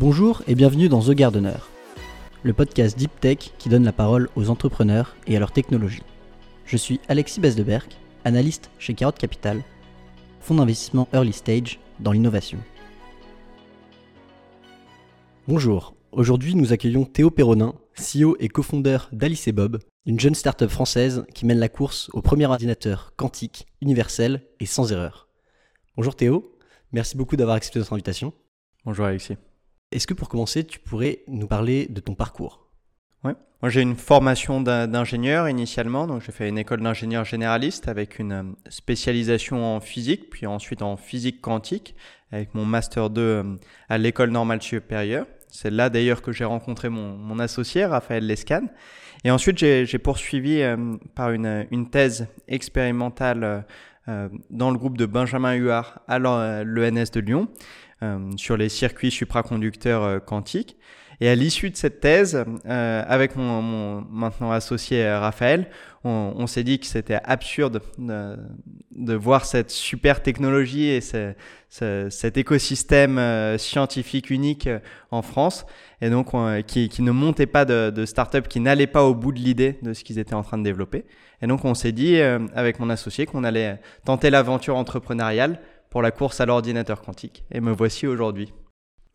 Bonjour et bienvenue dans The Gardener, le podcast Deep Tech qui donne la parole aux entrepreneurs et à leur technologie. Je suis Alexis Besdeberg, analyste chez Carotte Capital, fonds d'investissement early stage dans l'innovation. Bonjour, aujourd'hui nous accueillons Théo Perronin, CEO et cofondeur d'Alice et Bob, une jeune start-up française qui mène la course au premier ordinateur quantique, universel et sans erreur. Bonjour Théo, merci beaucoup d'avoir accepté notre invitation. Bonjour Alexis. Est-ce que pour commencer, tu pourrais nous parler de ton parcours? Oui. Moi, j'ai une formation d'ingénieur initialement, donc j'ai fait une école d'ingénieur généraliste avec une euh, spécialisation en physique, puis ensuite en physique quantique, avec mon master 2 euh, à l'école normale supérieure. C'est là d'ailleurs que j'ai rencontré mon, associé, Raphaël Lescan. Et ensuite, j'ai poursuivi euh, par une, thèse expérimentale dans le groupe de Benjamin Huard à l'ENS de Lyon sur les circuits supraconducteurs euh, quantiques. Et à l'issue de cette thèse, euh, avec mon, mon, maintenant associé Raphaël, on, on s'est dit que c'était absurde de, de, voir cette super technologie et ce, ce, cet écosystème euh, scientifique unique en France, et donc on, qui, qui, ne montait pas de, de start-up, qui n'allait pas au bout de l'idée de ce qu'ils étaient en train de développer. Et donc on s'est dit, euh, avec mon associé, qu'on allait tenter l'aventure entrepreneuriale pour la course à l'ordinateur quantique. Et me voici aujourd'hui.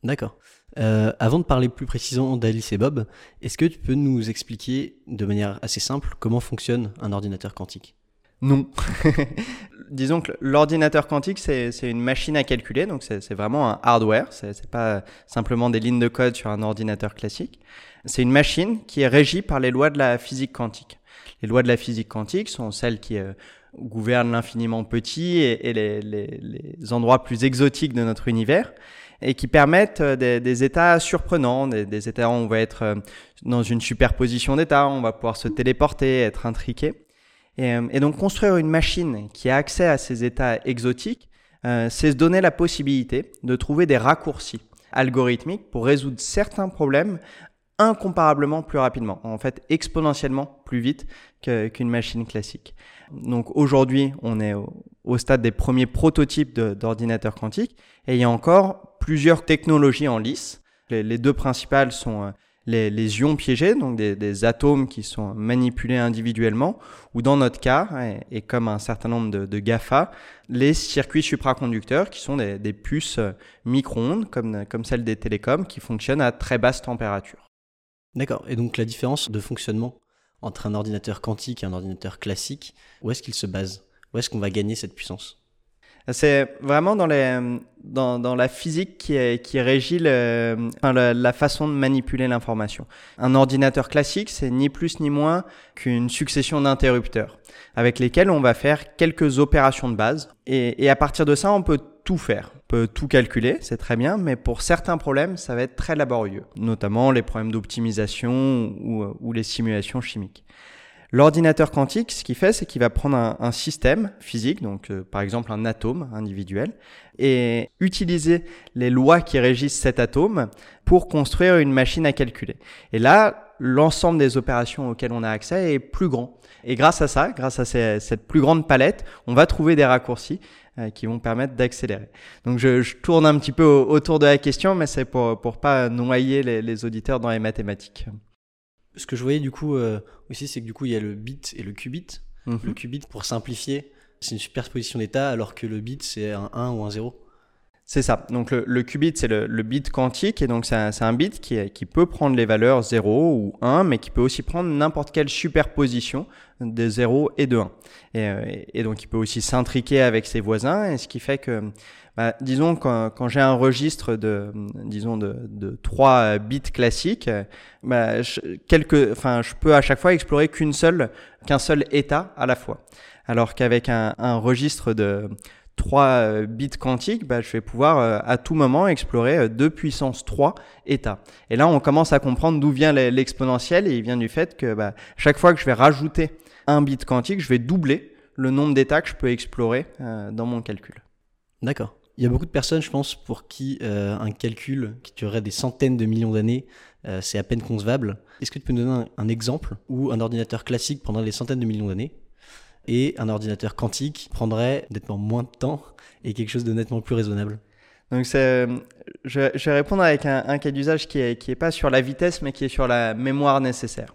D'accord. Euh, avant de parler plus précisément d'Alice et Bob, est-ce que tu peux nous expliquer de manière assez simple comment fonctionne un ordinateur quantique? Non. Disons que l'ordinateur quantique, c'est une machine à calculer, donc c'est vraiment un hardware, c'est pas simplement des lignes de code sur un ordinateur classique. C'est une machine qui est régie par les lois de la physique quantique. Les lois de la physique quantique sont celles qui euh, gouvernent l'infiniment petit et, les, endroits plus exotiques de notre univers et qui permettent euh, des, états surprenants, des, états où on va être euh, dans une superposition d'états, on va pouvoir se téléporter, être intriqué. Et, euh, donc construire une machine qui a accès à ces états exotiques, c'est se donner la possibilité de trouver des raccourcis algorithmiques pour résoudre certains problèmes incomparablement plus rapidement, en fait exponentiellement plus vite qu'une machine classique. Donc aujourd'hui, on est au, stade des premiers prototypes d'ordinateurs quantiques et il y a encore plusieurs technologies en lice. Les, deux principales sont euh, les, ions piégés, donc des, atomes qui sont manipulés individuellement, ou dans notre cas, et, comme un certain nombre de, GAFA, les circuits supraconducteurs qui sont des, des puces euh, micro-ondes, comme, comme celles des télécoms, qui fonctionnent à très basse température. D'accord. Et donc la différence de fonctionnement entre un ordinateur quantique et un ordinateur classique, où est-ce qu'il se base? Où est-ce qu'on va gagner cette puissance? C'est vraiment dans, les, dans, la physique qui, est, régit la, façon de manipuler l'information. Un ordinateur classique, c'est ni plus ni moins qu'une succession d'interrupteurs avec lesquels on va faire quelques opérations de base. Et, à partir de ça, on peut tout faire. Peut tout calculer, c'est très bien, mais pour certains problèmes, ça va être très laborieux, notamment les problèmes d'optimisation ou, les simulations chimiques. L'ordinateur quantique, ce qu'il fait, c'est qu'il va prendre un, système physique, donc euh, par exemple un atome individuel, et utiliser les lois qui régissent cet atome pour construire une machine à calculer. Et là, l'ensemble des opérations auxquelles on a accès est plus grand. Et grâce à ça, grâce à cette plus grande palette, on va trouver des raccourcis qui vont permettre d'accélérer. Donc je, je, tourne un petit peu autour de la question, mais c'est pour pour pas noyer les, les auditeurs dans les mathématiques ce que je voyais du coup euh, aussi, c'est que du coup, il y a le bit et le qubit. -hmm. Le qubit, pour simplifier, c'est une superposition d'états, alors que le bit, c'est un 1 ou un 0. C'est ça. Donc le, le qubit, c'est le, le, bit quantique, et donc c'est un, un, bit qui, qui peut prendre les valeurs 0 ou 1, mais qui peut aussi prendre n'importe quelle superposition de 0 et de 1. Et, et donc il peut aussi s'intriquer avec ses voisins, et ce qui fait que bah, disons quand, quand j'ai un registre de disons de, de 3 bits classiques, bah, je, quelques, enfin, je peux à chaque fois explorer qu'une seule, qu'un seul état à la fois. Alors qu'avec un, un, registre de 3 bits quantiques, bah, je vais pouvoir à tout moment explorer 2 puissance 3 états. Et là, on commence à comprendre d'où vient l'exponentiel et il vient du fait que bah, chaque fois que je vais rajouter un bit quantique, je vais doubler le nombre d'états que je peux explorer euh, dans mon calcul. D'accord. Il y a beaucoup de personnes, je pense, pour qui euh, un calcul qui durerait des centaines de millions d'années, euh, c'est à peine concevable. Est-ce que tu peux nous donner un, un, exemple où un ordinateur classique prendrait des centaines de millions d'années? Et un ordinateur quantique prendrait nettement moins de temps et quelque chose de nettement plus raisonnable Donc je, vais répondre avec un, cas d'usage qui est, qui est pas sur la vitesse, mais qui est sur la mémoire nécessaire.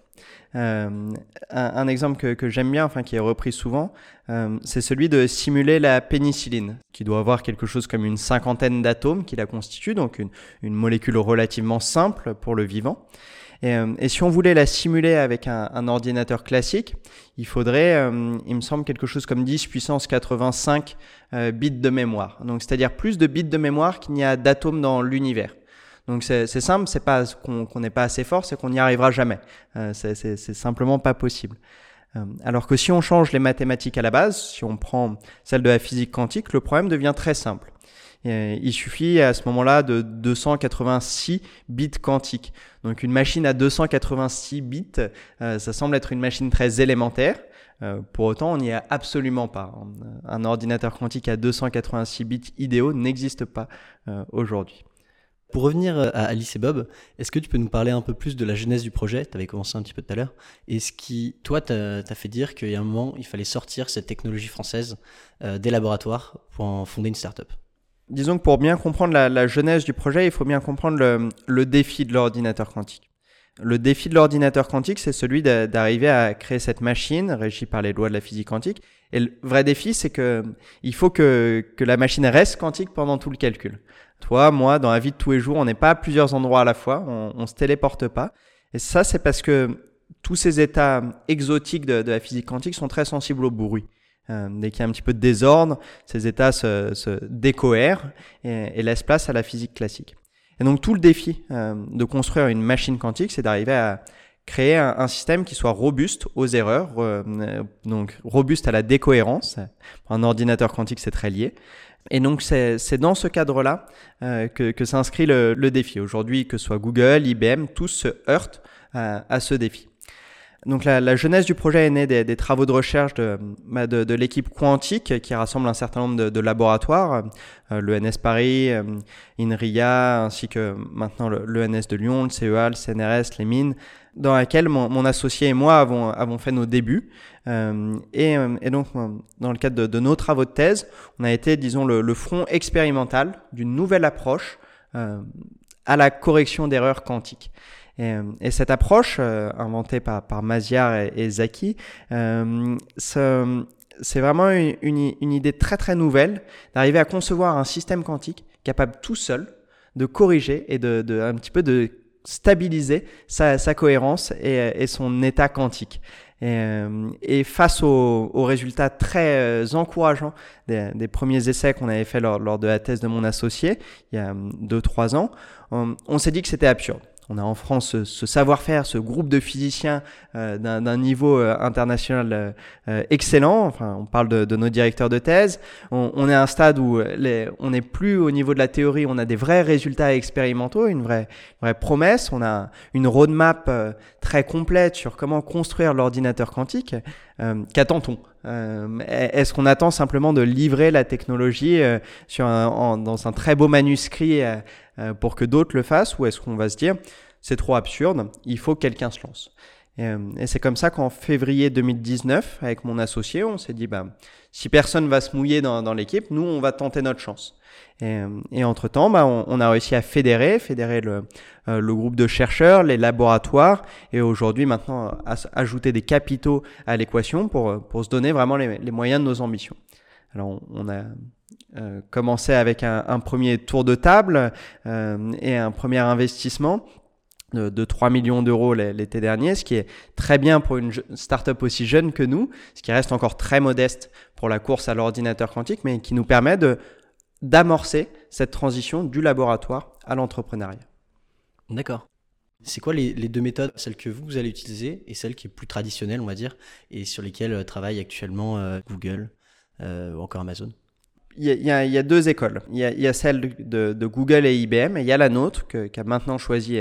Euh, un, exemple que, que j'aime bien, enfin qui est repris souvent, euh, c'est celui de simuler la pénicilline, qui doit avoir quelque chose comme une cinquantaine d'atomes qui la constituent, donc une, une, molécule relativement simple pour le vivant. Et, euh, et, si on voulait la simuler avec un, un ordinateur classique, il faudrait, euh, il me semble, quelque chose comme 10 puissance 85 euh, bits de mémoire. Donc, c'est-à-dire plus de bits de mémoire qu'il n'y a d'atomes dans l'univers. Donc c'est simple, c'est pas qu'on n'est pas assez fort, c'est qu'on n'y arrivera jamais. Euh, c'est simplement pas possible. Euh, alors que si on change les mathématiques à la base, si on prend celle de la physique quantique, le problème devient très simple. Euh, il suffit à ce moment-là de 286 bits quantiques. Donc une machine à 286 bits, euh, ça semble être une machine très élémentaire. Euh, pour autant, on n'y est absolument pas. Un ordinateur quantique à 286 bits idéaux n'existe pas aujourd'hui. Pour revenir à Alice et Bob, est-ce que tu peux nous parler un peu plus de la genèse du projet? Tu avais commencé un petit peu tout à l'heure. Et ce qui, toi, t'a fait dire qu'il y a un moment, il fallait sortir cette technologie française des laboratoires pour en fonder une start-up? Disons que pour bien comprendre la, la, genèse du projet, il faut bien comprendre le, le défi de l'ordinateur quantique. Le défi de l'ordinateur quantique, c'est celui d'arriver à créer cette machine régie par les lois de la physique quantique. Et le vrai défi, c'est que il faut que, que la machine reste quantique pendant tout le calcul. Toi, moi, dans la vie de tous les jours, on n'est pas à plusieurs endroits à la fois, on, on se téléporte pas. Et ça, c'est parce que tous ces états exotiques de, de, la physique quantique sont très sensibles au bruit. Euh, dès qu'il y a un petit peu de désordre, ces états se, se décohèrent et, et, laissent place à la physique classique. Et donc tout le défi euh, de construire une machine quantique, c'est d'arriver à créer un, un, système qui soit robuste aux erreurs, euh, donc robuste à la décohérence. Un ordinateur quantique, c'est très lié. Et donc c'est dans ce cadre-là euh, que, que s'inscrit le, le, défi. Aujourd'hui, que ce soit Google, IBM, tous se heurtent à ce défi. Donc la, la, jeunesse du projet est née des, des travaux de recherche de, bah, de, de l'équipe quantique qui rassemble un certain nombre de, de laboratoires, euh, l'ENS Paris, euh, INRIA, ainsi que maintenant l'ENS de Lyon, le CEA, le CNRS, les mines, dans laquelle mon, mon associé et moi avons, avons fait nos débuts. Euh, et, euh, et, donc dans le cadre de, de, nos travaux de thèse, on a été, disons, le, le front expérimental d'une nouvelle approche euh, à la correction d'erreurs quantiques. Et, et, cette approche, euh, inventée par, par Maziar et, Zaki, euh, c'est vraiment une, une, une, idée très très nouvelle d'arriver à concevoir un système quantique capable tout seul de corriger et de, de un petit peu de stabiliser sa, sa cohérence et, et, son état quantique. Et, et face aux, aux, résultats très euh, encourageants des, des premiers essais qu'on avait fait lors, lors, de la thèse de mon associé, il y a 2-3 ans, on s'est dit que c'était absurde on a en France ce, savoir-faire, ce groupe de physiciens euh, d'un niveau euh, international euh, excellent. Enfin, on parle de, nos directeurs de thèse. On, est à un stade où on n'est plus au niveau de la théorie, on a des vrais résultats expérimentaux, une vraie, vraie promesse. On a une roadmap très complète sur comment construire l'ordinateur quantique. Qu'attend-on Est-ce qu'on attend simplement de livrer la technologie sur un, en, dans un très beau manuscrit euh, pour que d'autres le fassent ou est-ce qu'on va se dire c'est trop absurde, il faut que quelqu'un se lance? Et, euh, et c'est comme ça qu'en février 2019, avec mon associé, on s'est dit, bah, si personne va se mouiller dans, dans l'équipe, nous, on va tenter notre chance. Et, euh, et entre-temps, bah, on, on, a réussi à fédérer, fédérer le, euh, le groupe de chercheurs, les laboratoires, et aujourd'hui, maintenant, à, ajouter des capitaux à l'équation pour, pour se donner vraiment les, les moyens de nos ambitions. Alors, on, a euh, commencé avec un, un, premier tour de table euh, et un premier investissement de, de 3 millions d'euros l'été dernier, ce qui est très bien pour une startup aussi jeune que nous, ce qui reste encore très modeste pour la course à l'ordinateur quantique, mais qui nous permet de d'amorcer cette transition du laboratoire à l'entrepreneuriat. D'accord. C'est quoi les, deux méthodes, celle que vous, allez utiliser et celle qui est plus traditionnelle, on va dire, et sur lesquelles euh, travaille actuellement euh, Google euh, ou encore Amazon? Il y, a, deux écoles. Il y a, celle de, Google et IBM, et il y a la nôtre qui a maintenant choisi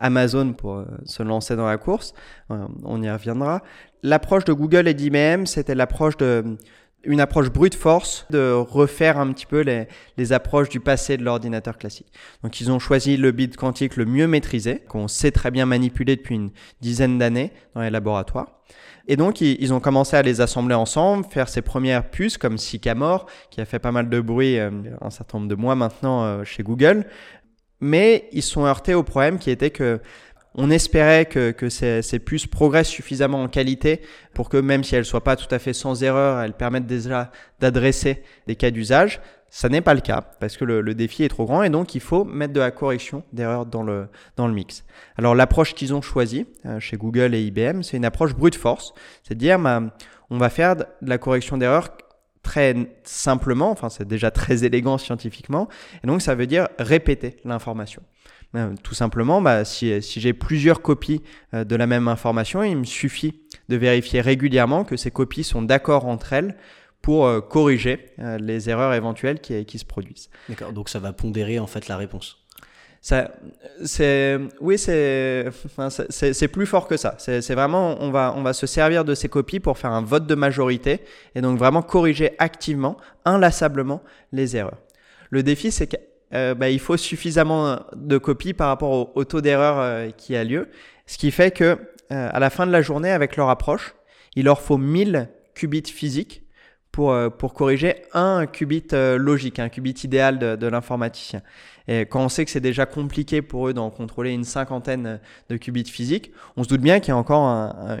Amazon pour euh, se lancer dans la course. Euh, on y reviendra. L'approche de Google et d'IBM, c'était l'approche de, une approche brute force de refaire un petit peu les, les approches du passé de l'ordinateur classique. Donc ils ont choisi le bit quantique le mieux maîtrisé, qu'on sait très bien manipuler depuis une dizaine d'années dans les laboratoires. Et donc ils, ont commencé à les assembler ensemble, faire ces premières puces comme Sycamore, qui a fait pas mal de bruit euh, un certain nombre de mois maintenant euh, chez Google. Mais ils sont heurtés au problème qui était que on espérait que, que ces, ces, puces progressent suffisamment en qualité pour que même si elles ne soient pas tout à fait sans erreur, elles permettent déjà d'adresser des cas d'usage. Ça n'est pas le cas parce que le, le, défi est trop grand et donc il faut mettre de la correction d'erreurs dans le, dans le mix. Alors l'approche qu'ils ont choisie euh, chez Google et IBM, c'est une approche brute force. C'est à dire, bah, on va faire de la correction d'erreurs très simplement, enfin c'est déjà très élégant scientifiquement, et donc ça veut dire répéter l'information. Euh, tout simplement, bah, si, si j'ai plusieurs copies euh, de la même information, il me suffit de vérifier régulièrement que ces copies sont d'accord entre elles pour euh, corriger les erreurs éventuelles qui, qui se produisent. D'accord, donc ça va pondérer en fait la réponse. Ça, c'est, oui, c'est, enfin, c'est, plus fort que ça. C'est, vraiment, on va, on va se servir de ces copies pour faire un vote de majorité et donc vraiment corriger activement, inlassablement les erreurs. Le défi, c'est que euh, bah, il faut suffisamment de copies par rapport au, taux d'erreur euh, qui a lieu. Ce qui fait que euh, à la fin de la journée, avec leur approche, il leur faut 1000 qubits physiques pour, pour corriger un qubit logique, un qubit idéal de, l'informaticien. Et quand on sait que c'est déjà compliqué pour eux d'en contrôler une cinquantaine de qubits physiques, on se doute bien qu'il y a encore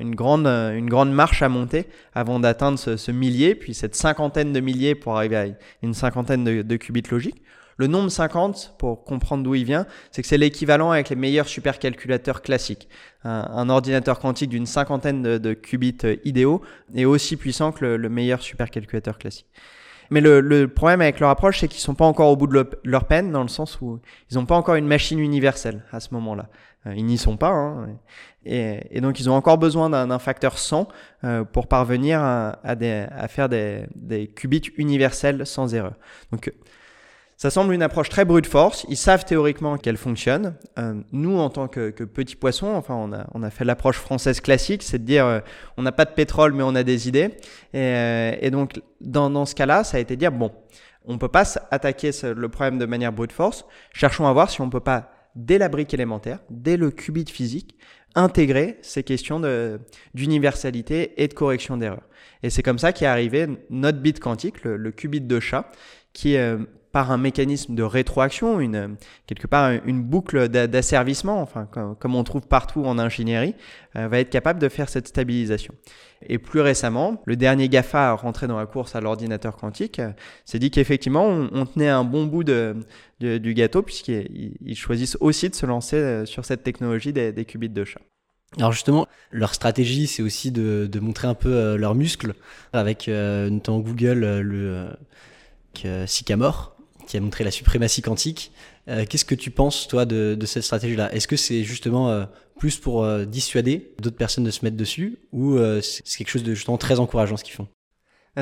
une, grande, une grande marche à monter avant d'atteindre ce, millier, puis cette cinquantaine de milliers pour arriver à une cinquantaine de qubits logiques. Le nombre 50, pour comprendre d'où il vient, c'est que c'est l'équivalent avec les meilleurs supercalculateurs classiques. Un, ordinateur quantique d'une cinquantaine de, qubits euh, idéaux est aussi puissant que le, meilleur supercalculateur classique. Mais le, problème avec leur approche, c'est qu'ils sont pas encore au bout de leur peine, dans le sens où ils n'ont pas encore une machine universelle à ce moment-là. Euh, ils n'y sont pas. Hein, et, donc, ils ont encore besoin d'un facteur 100 euh, pour parvenir à, faire des, des, qubits universels sans erreur. Donc, ça semble une approche très brute force. Ils savent théoriquement qu'elle fonctionne. Euh, nous, en tant que, que petits poissons, enfin, on a, on a fait l'approche française classique, c'est de dire euh, on n'a pas de pétrole, mais on a des idées. Et, euh, et donc, dans, dans ce cas-là, ça a été de dire bon, on peut pas attaquer le problème de manière brute force. Cherchons à voir si on peut pas, dès la brique élémentaire, dès le qubit physique, intégrer ces questions d'universalité et de correction d'erreur. Et c'est comme ça qu'est arrivé notre bit quantique, le, le qubit de chat, qui euh, par un mécanisme de rétroaction, une, quelque part une boucle d'asservissement, enfin, comme, on trouve partout en ingénierie, euh, va être capable de faire cette stabilisation. Et plus récemment, le dernier GAFA à rentrer dans la course à l'ordinateur quantique euh, s'est dit qu'effectivement, on, tenait un bon bout de, du gâteau, puisqu'ils choisissent aussi de se lancer euh, sur cette technologie des, qubits de chat. Alors justement, leur stratégie, c'est aussi de, de, montrer un peu leurs muscles, avec notamment Google, le Sycamore, qui a montré la suprématie quantique. Euh, qu'est-ce que tu penses, toi, de, cette stratégie-là? Est-ce que c'est justement euh, plus pour euh, dissuader d'autres personnes de se mettre dessus ou c'est quelque chose de justement très encourageant ce qu'ils font?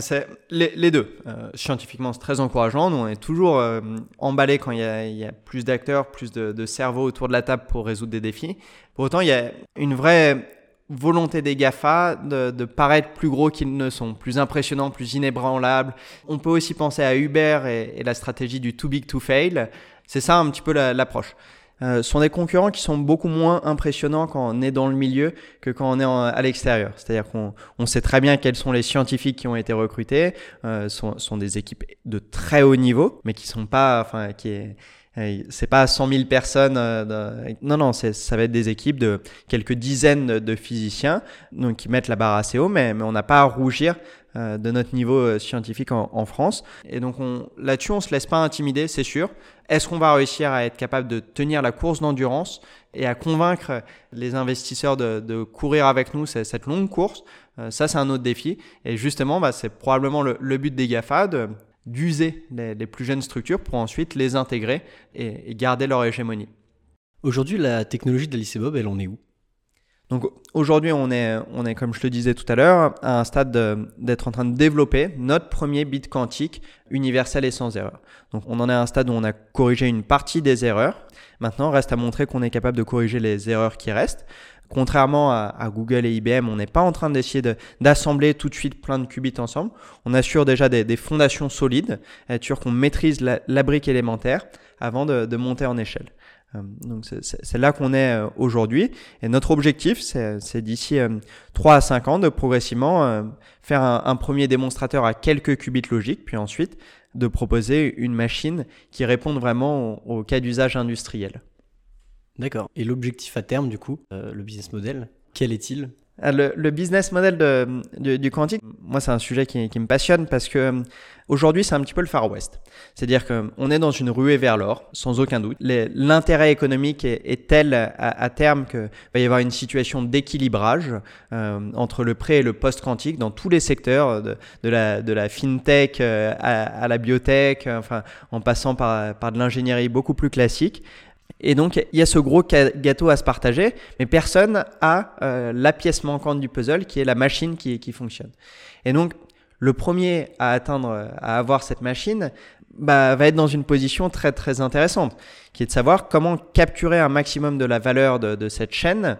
C'est les, deux. scientifiquement, c'est très encourageant. Nous, on est toujours emballé quand il y, a, plus d'acteurs, plus de cerveaux autour de la table pour résoudre des défis. Pour autant, il y a une vraie volonté des GAFA de, paraître plus gros qu'ils ne sont, plus impressionnants, plus inébranlables. On peut aussi penser à Uber et, la stratégie du too big to fail. C'est ça un petit peu l'approche. Euh, ce sont des concurrents qui sont beaucoup moins impressionnants quand on est dans le milieu que quand on est à l'extérieur. C'est-à-dire qu'on on sait très bien quels sont les scientifiques qui ont été recrutés. Euh, sont, sont des équipes de très haut niveau, mais qui sont pas, enfin, qui est, c'est pas 100 000 personnes. Euh, non, non, ça va être des équipes de quelques dizaines de physiciens donc, qui mettent la barre assez haut, mais, mais on n'a pas à rougir euh, de notre niveau euh, scientifique en, France. Et donc là-dessus, on se laisse pas intimider, c'est sûr. Est-ce qu'on va réussir à être capable de tenir la course d'endurance et à convaincre les investisseurs de, de courir avec nous cette longue course? Ça, c'est un autre défi. Et justement, bah, c'est probablement le, le but des GAFA de d'user les, plus jeunes structures pour ensuite les intégrer et, garder leur hégémonie. Aujourd'hui, la technologie de Bob, elle en est où? Donc aujourd'hui, on est, on est, comme je le disais tout à l'heure, à un stade d'être en train de développer notre premier bit quantique universel et sans erreur. Donc on en est à un stade où on a corrigé une partie des erreurs. Maintenant, reste à montrer qu'on est capable de corriger les erreurs qui restent. Contrairement à, Google et IBM, on n'est pas en train d'essayer d'assembler tout de suite plein de qubits ensemble. On assure déjà des, fondations solides, être sûr qu'on maîtrise la, brique élémentaire avant de, monter en échelle. Euh, donc c'est là qu'on est euh, aujourd'hui. Et notre objectif, c'est d'ici 3 à 5 ans de progressivement faire un, un, premier démonstrateur à quelques qubits logiques, puis ensuite de proposer une machine qui réponde vraiment au, cas d'usage industriel. D'accord. Et l'objectif à terme, du coup, euh, le business model, quel est-il? Ah, le, business model de, du quantique, moi c'est un sujet qui, me passionne parce que euh, aujourd'hui c'est un petit peu le Far West. C'est-à-dire qu'on est dans une ruée vers l'or, sans aucun doute. L'intérêt économique est, tel à, terme qu'il va y avoir une situation d'équilibrage euh, entre le pré et le post-quantique dans tous les secteurs, de, la, fintech euh, à, à, la biotech, enfin en passant par, par de l'ingénierie beaucoup plus classique. Et donc, il y a ce gros gâteau à se partager, mais personne a euh, la pièce manquante du puzzle qui est la machine qui, fonctionne. Et donc, le premier à atteindre, à avoir cette machine, bah, va être dans une position très très intéressante, qui est de savoir comment capturer un maximum de la valeur de, cette chaîne.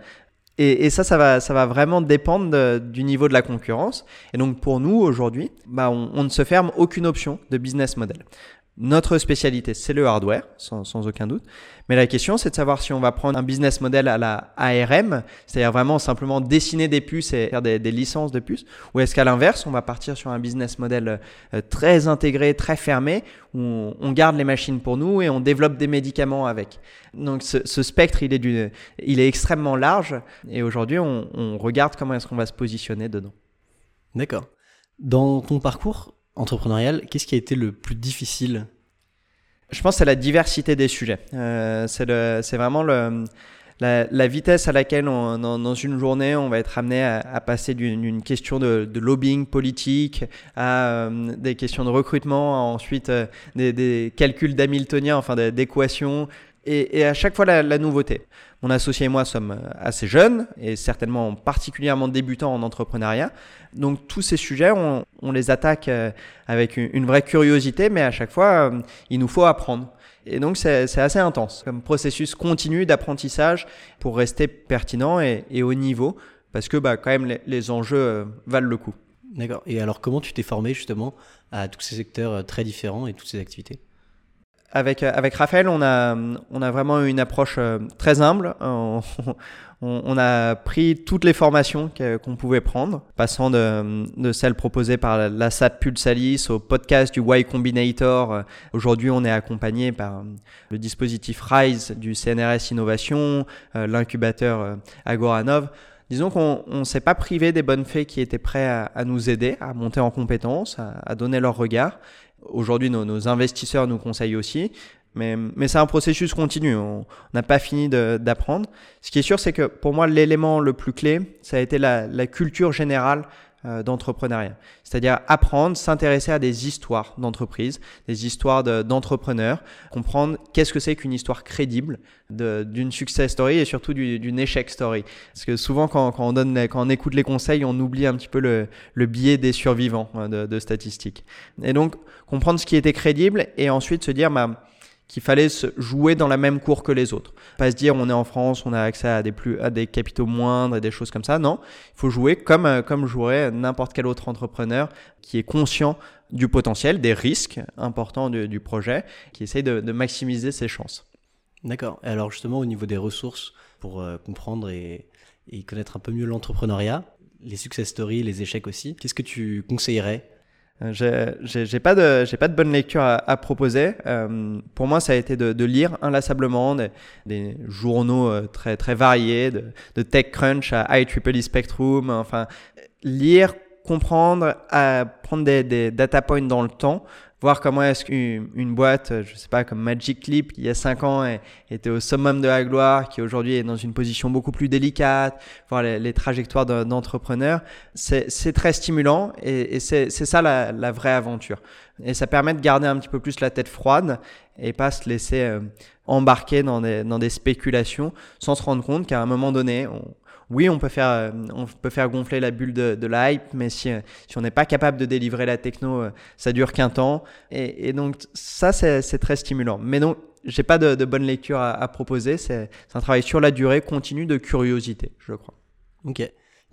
Et, ça, ça va, vraiment dépendre du niveau de la concurrence. Et donc pour nous aujourd'hui, bah, on, ne se ferme aucune option de business model. Notre spécialité, c'est le hardware, sans, sans, aucun doute. Mais la question, c'est de savoir si on va prendre un business model à la ARM, c'est-à-dire vraiment simplement dessiner des puces et faire des, des licences de puces, ou est-ce qu'à l'inverse, on va partir sur un business model euh, très intégré, très fermé, où on, garde les machines pour nous et on développe des médicaments avec. Donc ce, ce spectre, il est, du, il est extrêmement large, et aujourd'hui, on, on regarde comment est-ce qu'on va se positionner dedans. D'accord. Dans ton parcours, entrepreneurial, qu'est-ce qui a été le plus difficile Je pense c'est la diversité des sujets. Euh, c'est vraiment la, vitesse à laquelle dans, une journée on va être amené à, passer d'une question de, lobbying politique à euh, des questions de recrutement, ensuite euh, des, calculs d'Hamiltonien, enfin d'équations, et, à chaque fois la nouveauté. Mon associé et moi sommes euh, assez jeunes et certainement particulièrement débutants en entrepreneuriat. Donc tous ces sujets, on, les attaque euh, avec une, vraie curiosité, mais à chaque fois, euh, il nous faut apprendre. Et donc c'est assez intense comme processus continu d'apprentissage pour rester pertinent et, au niveau, parce que bah, quand même les, enjeux valent le coup. D'accord. Et alors comment tu t'es formé justement à tous ces secteurs très différents et toutes ces activités? Avec, euh, avec Raphaël, on a, on a vraiment une approche euh, très humble. On, on, a pris toutes les formations qu'on pouvait prendre, passant de, de celles proposées par la SAP Pulsalis au podcast du Y Combinator. Aujourd'hui, on est accompagné par le dispositif RISE du CNRS Innovation, euh, l'incubateur Agoranov. Disons qu'on ne s'est pas privé des bonnes fées qui étaient prêts à, nous aider, à monter en compétences, à donner leur regard. Aujourd'hui, nos, investisseurs nous conseillent aussi. Mais, c'est un processus continu. On n'a pas fini d'apprendre. Ce qui est sûr, c'est que pour moi, l'élément le plus clé, ça a été la, culture générale d'entrepreneuriat. C'est-à-dire apprendre, s'intéresser à des histoires d'entreprise, des histoires d'entrepreneurs, comprendre qu'est-ce que c'est qu'une histoire crédible d'une success story et surtout d'une échec story. Parce que souvent, quand, on donne, quand on écoute les conseils, on oublie un petit peu le, le biais des survivants hein, de, de statistiques. Et donc, comprendre ce qui était crédible et ensuite se dire, bah, qu'il fallait se jouer dans la même cour que les autres. Pas se dire on est en France, on a accès à des plus à des capitaux moindres et des choses comme ça. Non, il faut jouer comme euh, comme jouerait n'importe quel autre entrepreneur qui est conscient du potentiel, des risques importants du, projet, qui essaye de, maximiser ses chances. D'accord. Et alors justement au niveau des ressources pour euh, comprendre et, et connaître un peu mieux l'entrepreneuriat, les success stories, les échecs aussi, qu'est-ce que tu conseillerais j'ai pas de j'ai pas de bonne lecture à, à proposer. Euh, pour moi, ça a été de, de lire inlassablement des, des journaux euh, très très variés, de, de TechCrunch à IEEE Spectrum. Enfin, lire, comprendre, à prendre des, des data points dans le temps voir comment est-ce qu'une boîte, je sais pas, comme Magic Clip, il y a 5 ans était au summum de la gloire, qui aujourd'hui est dans une position beaucoup plus délicate, voir les, trajectoires d'entrepreneurs, c'est très stimulant et, c'est ça la, vraie aventure. Et ça permet de garder un petit peu plus la tête froide et pas se laisser euh, embarquer dans des, spéculations sans se rendre compte qu'à un moment donné, on, oui, on peut faire, euh, on peut faire gonfler la bulle de, de la hype, mais si, euh, si on n'est pas capable de délivrer la techno, euh, ça dure qu'un temps. Et, et, donc ça, c'est très stimulant. Mais donc, j'ai pas de, bonne lecture à, proposer. C'est un travail sur la durée, continu de curiosité, je crois. Ok.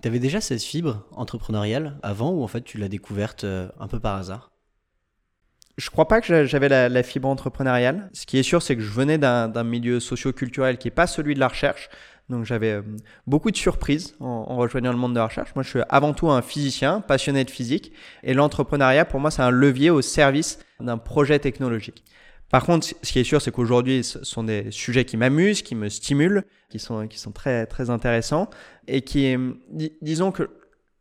Tu avais déjà cette fibre entrepreneuriale avant ou en fait tu l'as découverte un peu par hasard? Je crois pas que j'avais la, fibre entrepreneuriale. Ce qui est sûr, c'est que je venais d'un milieu socio-culturel qui n'est pas celui de la recherche. Donc j'avais euh, beaucoup de surprises en, rejoignant le monde de la recherche. Moi, je suis avant tout un physicien, passionné de physique. Et l'entrepreneuriat, pour moi, c'est un levier au service d'un projet technologique. Par contre, ce qui est sûr, c'est qu'aujourd'hui, ce sont des sujets qui m'amusent, qui me stimulent, qui sont, qui sont très, très intéressants et qui, disons que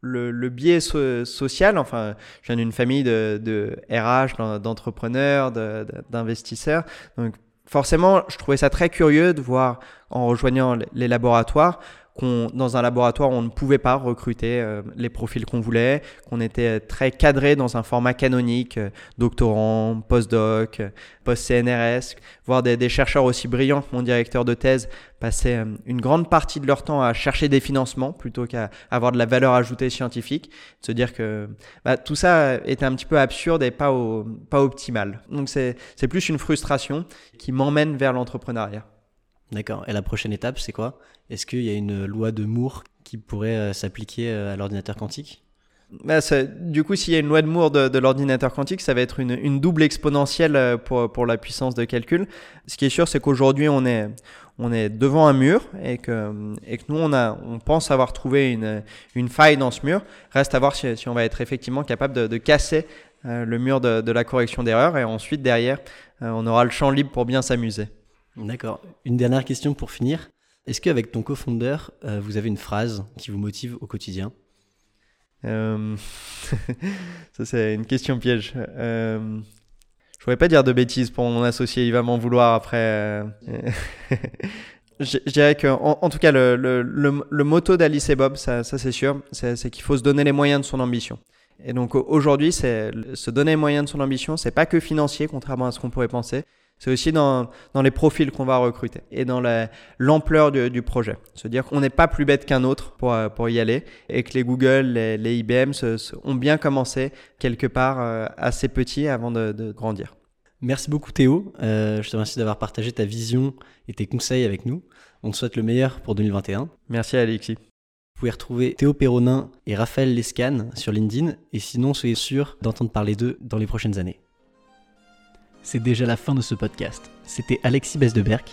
le, biais social, enfin, je viens d'une famille de RH, d'entrepreneurs, d'investisseurs. Donc, forcément, je trouvais ça très curieux de voir, en rejoignant les laboratoires, qu'on dans un laboratoire on ne pouvait pas recruter euh, les profils qu'on voulait, qu'on était très cadré dans un format canonique, euh, doctorant, postdoc, euh, post-CNRS, voir des, des, chercheurs aussi brillants que mon directeur de thèse passer une grande partie de leur temps à chercher des financements plutôt qu'à avoir de la valeur ajoutée scientifique, de se dire que bah, tout ça était un petit peu absurde et pas, au, pas optimal. Donc c'est plus une frustration qui m'emmène vers l'entrepreneuriat. D'accord. Et la prochaine étape, c'est quoi? Est-ce qu'il y a une loi de Moore qui pourrait euh, s'appliquer euh, à l'ordinateur quantique? Bah, du coup, s'il y a une loi de Moore de, l'ordinateur quantique, ça va être une, double exponentielle euh, pour, pour, la puissance de calcul. Ce qui est sûr, c'est qu'aujourd'hui, on est, on est devant un mur et que, et que nous, on, a, on pense avoir trouvé une, une faille dans ce mur. Reste à voir si, si on va être effectivement capable de, casser le mur de la correction d'erreur et ensuite, derrière, on aura le champ libre pour bien s'amuser. D'accord. Une dernière question pour finir. Est-ce qu'avec ton cofondeur, euh, vous avez une phrase qui vous motive au quotidien? Euh... Ça, c'est une question piège. Euh... Je voudrais pas dire de bêtises pour mon associé, il va m'en vouloir après. Euh. je, dirais que, en, tout cas, le, le, le, motto d'Alice et Bob, ça, ça c'est sûr, c'est qu'il faut se donner les moyens de son ambition. Et donc aujourd'hui, se donner les moyens de son ambition, c'est pas que financier, contrairement à ce qu'on pourrait penser. C'est aussi dans, dans, les profils qu'on va recruter et dans l'ampleur du, du, projet. Se dire qu'on n'est pas plus bête qu'un autre pour, pour y aller et que les Google, les, les IBM ont bien commencé quelque part euh, assez petits avant de, de grandir. Merci beaucoup Théo. Euh, je te remercie d'avoir partagé ta vision et tes conseils avec nous. On te souhaite le meilleur pour 2021. Merci Alexis. Vous pouvez retrouver Théo Perronin et Raphaël Lescan sur LinkedIn et sinon soyez sûr d'entendre parler d'eux dans les prochaines années c'est déjà la fin de ce podcast. C'était Alexis Besdeberg.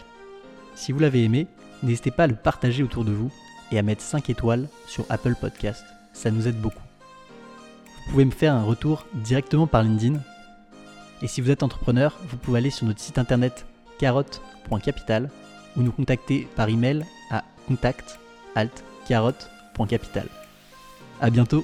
Si vous l'avez aimé, n'hésitez pas à le partager autour de vous et à mettre 5 étoiles sur Apple Podcast. Ça nous aide beaucoup. Vous pouvez me faire un retour directement par LinkedIn. Et si vous êtes entrepreneur, vous pouvez aller sur notre site internet carotte.capital ou nous contacter par email à contact alt A bientôt